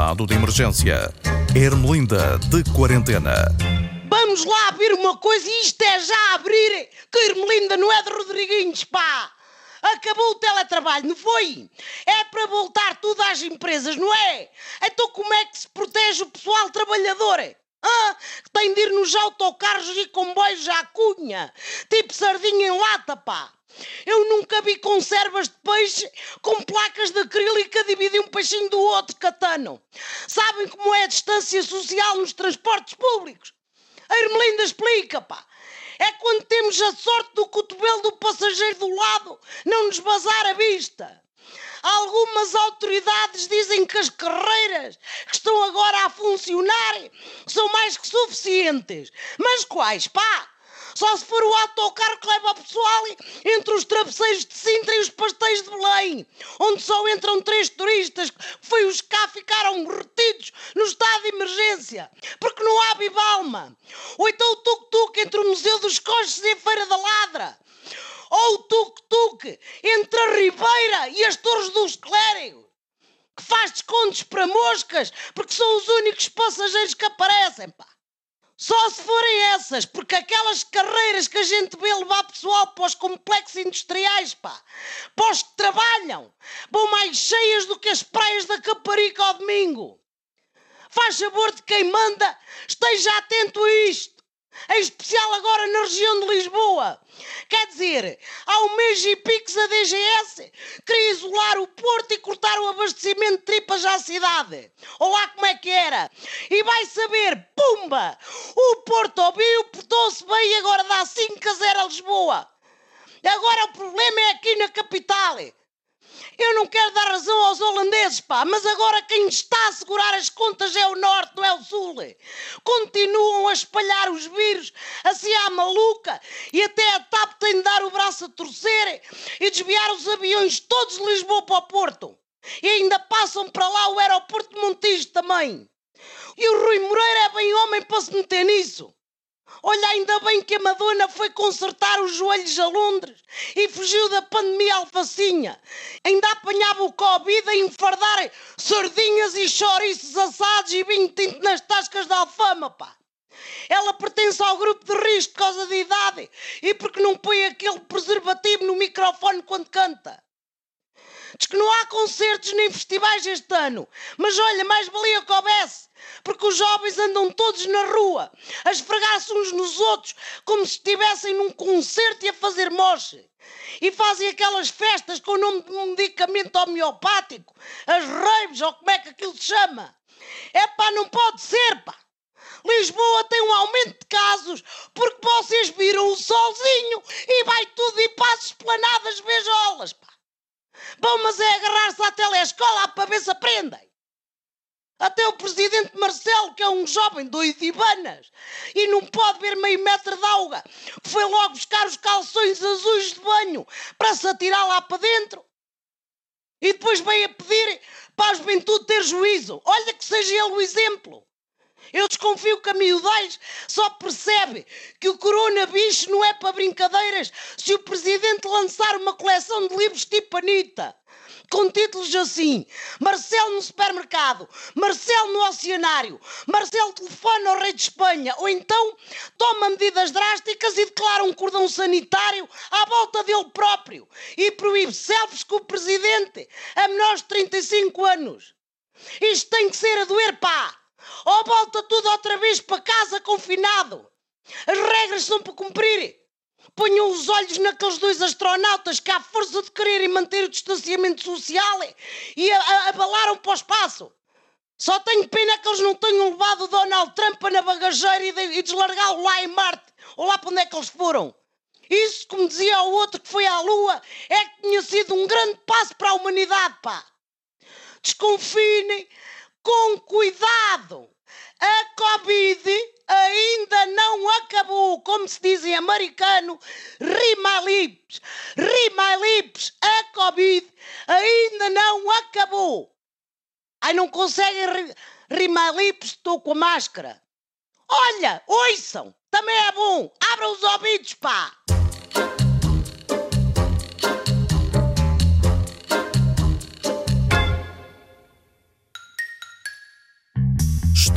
estado de emergência. Ermelinda de quarentena. Vamos lá abrir uma coisa e isto é já abrir, que Ermelinda não é de Rodriguinhos, pá! Acabou o teletrabalho, não foi? É para voltar tudo às empresas, não é? Então como é que se protege o pessoal trabalhador? Ah, tem de ir nos autocarros e comboios à cunha, tipo sardinha em lata, pá! Eu nunca vi conservas de peixe com placas de acrílico a dividir um peixinho do outro, catano. Sabem como é a distância social nos transportes públicos? A Ermelinda explica, pá. É quando temos a sorte do cotovelo do passageiro do lado não nos bazar a vista. Algumas autoridades dizem que as carreiras que estão agora a funcionar são mais que suficientes. Mas quais, pá? Só se for o autocarro que leva o pessoal entre os travesseiros de Sintra e os pastéis de Belém, onde só entram três turistas foi os que cá ficaram retidos no estado de emergência, porque não há bibalma. Ou então o tuk-tuk entre o Museu dos Coches e a Feira da Ladra. Ou o tuk-tuk entre a Ribeira e as Torres dos Clérigos que faz descontos para moscas, porque são os únicos passageiros que aparecem, pá. Só se forem essas, porque aquelas carreiras que a gente vê levar pessoal para os complexos industriais, pá, para os que trabalham, vão mais cheias do que as praias da Caparica ao domingo. Faz favor de quem manda, esteja atento a isto em especial agora na região de Lisboa. Quer dizer, há um mês e piques a DGS queria isolar o Porto e cortar o abastecimento de tripas à cidade. Olá como é que era. E vai saber, pumba, o Porto ouviu, portou-se bem e agora dá 5 a 0 a Lisboa. Agora o problema é aqui na capital. Eu não quero dar razão aos holandeses, pá, mas agora quem está a segurar as contas é o Norte, não é o Sul. Continuam a espalhar os vírus assim à maluca e até a TAP tem de dar o braço a torcer e desviar os aviões todos de Lisboa para o Porto. E ainda passam para lá o aeroporto de Montijo também. E o Rui Moreira é bem homem para se meter nisso. Olha, ainda bem que a Madonna foi consertar os joelhos a Londres e fugiu da pandemia alfacinha. Ainda apanhava o Covid a enfardar sardinhas e chouriços assados e vinho tinto nas tascas da alfama, pá. Ela pertence ao grupo de risco por causa da idade e porque não põe aquele preservativo no microfone quando canta. Diz que não há concertos nem festivais este ano. Mas olha, mais valia que houvesse. Porque os jovens andam todos na rua, a esfregar-se uns nos outros, como se estivessem num concerto e a fazer moche. E fazem aquelas festas com o nome de um medicamento homeopático, as raves, ou como é que aquilo se chama. É pá, não pode ser, pá. Lisboa tem um aumento de casos porque vocês viram o solzinho e vai tudo e para as esplanadas beijolas, pá. Bom, mas é agarrar-se à telescola para ver se aprendem. Até o presidente Marcelo, que é um jovem doido e banas, e não pode ver meio metro de alga, foi logo buscar os calções azuis de banho para se atirar lá para dentro. E depois veio a pedir para a juventude ter juízo. Olha que seja ele o exemplo. Eu desconfio que a miudais só percebe que o coronavírus não é para brincadeiras se o presidente lançar uma coleção de livros tipo Anitta. Com títulos assim: Marcelo no supermercado, Marcelo no oceanário, Marcelo telefona ao rei de Espanha, ou então toma medidas drásticas e declara um cordão sanitário à volta dele próprio e proíbe selfies com o presidente a menores de 35 anos. Isto tem que ser a doer, pá! Ou volta tudo outra vez para casa confinado. As regras são para cumprir. Ponham os olhos naqueles dois astronautas que, à força de quererem manter o distanciamento social, e abalaram para o espaço. Só tenho pena que eles não tenham levado o Donald Trump na bagageira e, de, e deslargá-lo lá em Marte, ou lá para onde é que eles foram. Isso, como dizia o outro que foi à Lua, é que tinha sido um grande passo para a humanidade, pá. Desconfinem, com cuidado. A Covid ainda não acabou, como se diz em americano, rima lips, rima lips, a Covid ainda não acabou. Ai, não conseguem rimar lips, estou com a máscara. Olha, ouçam, também é bom, abram os ouvidos, pá.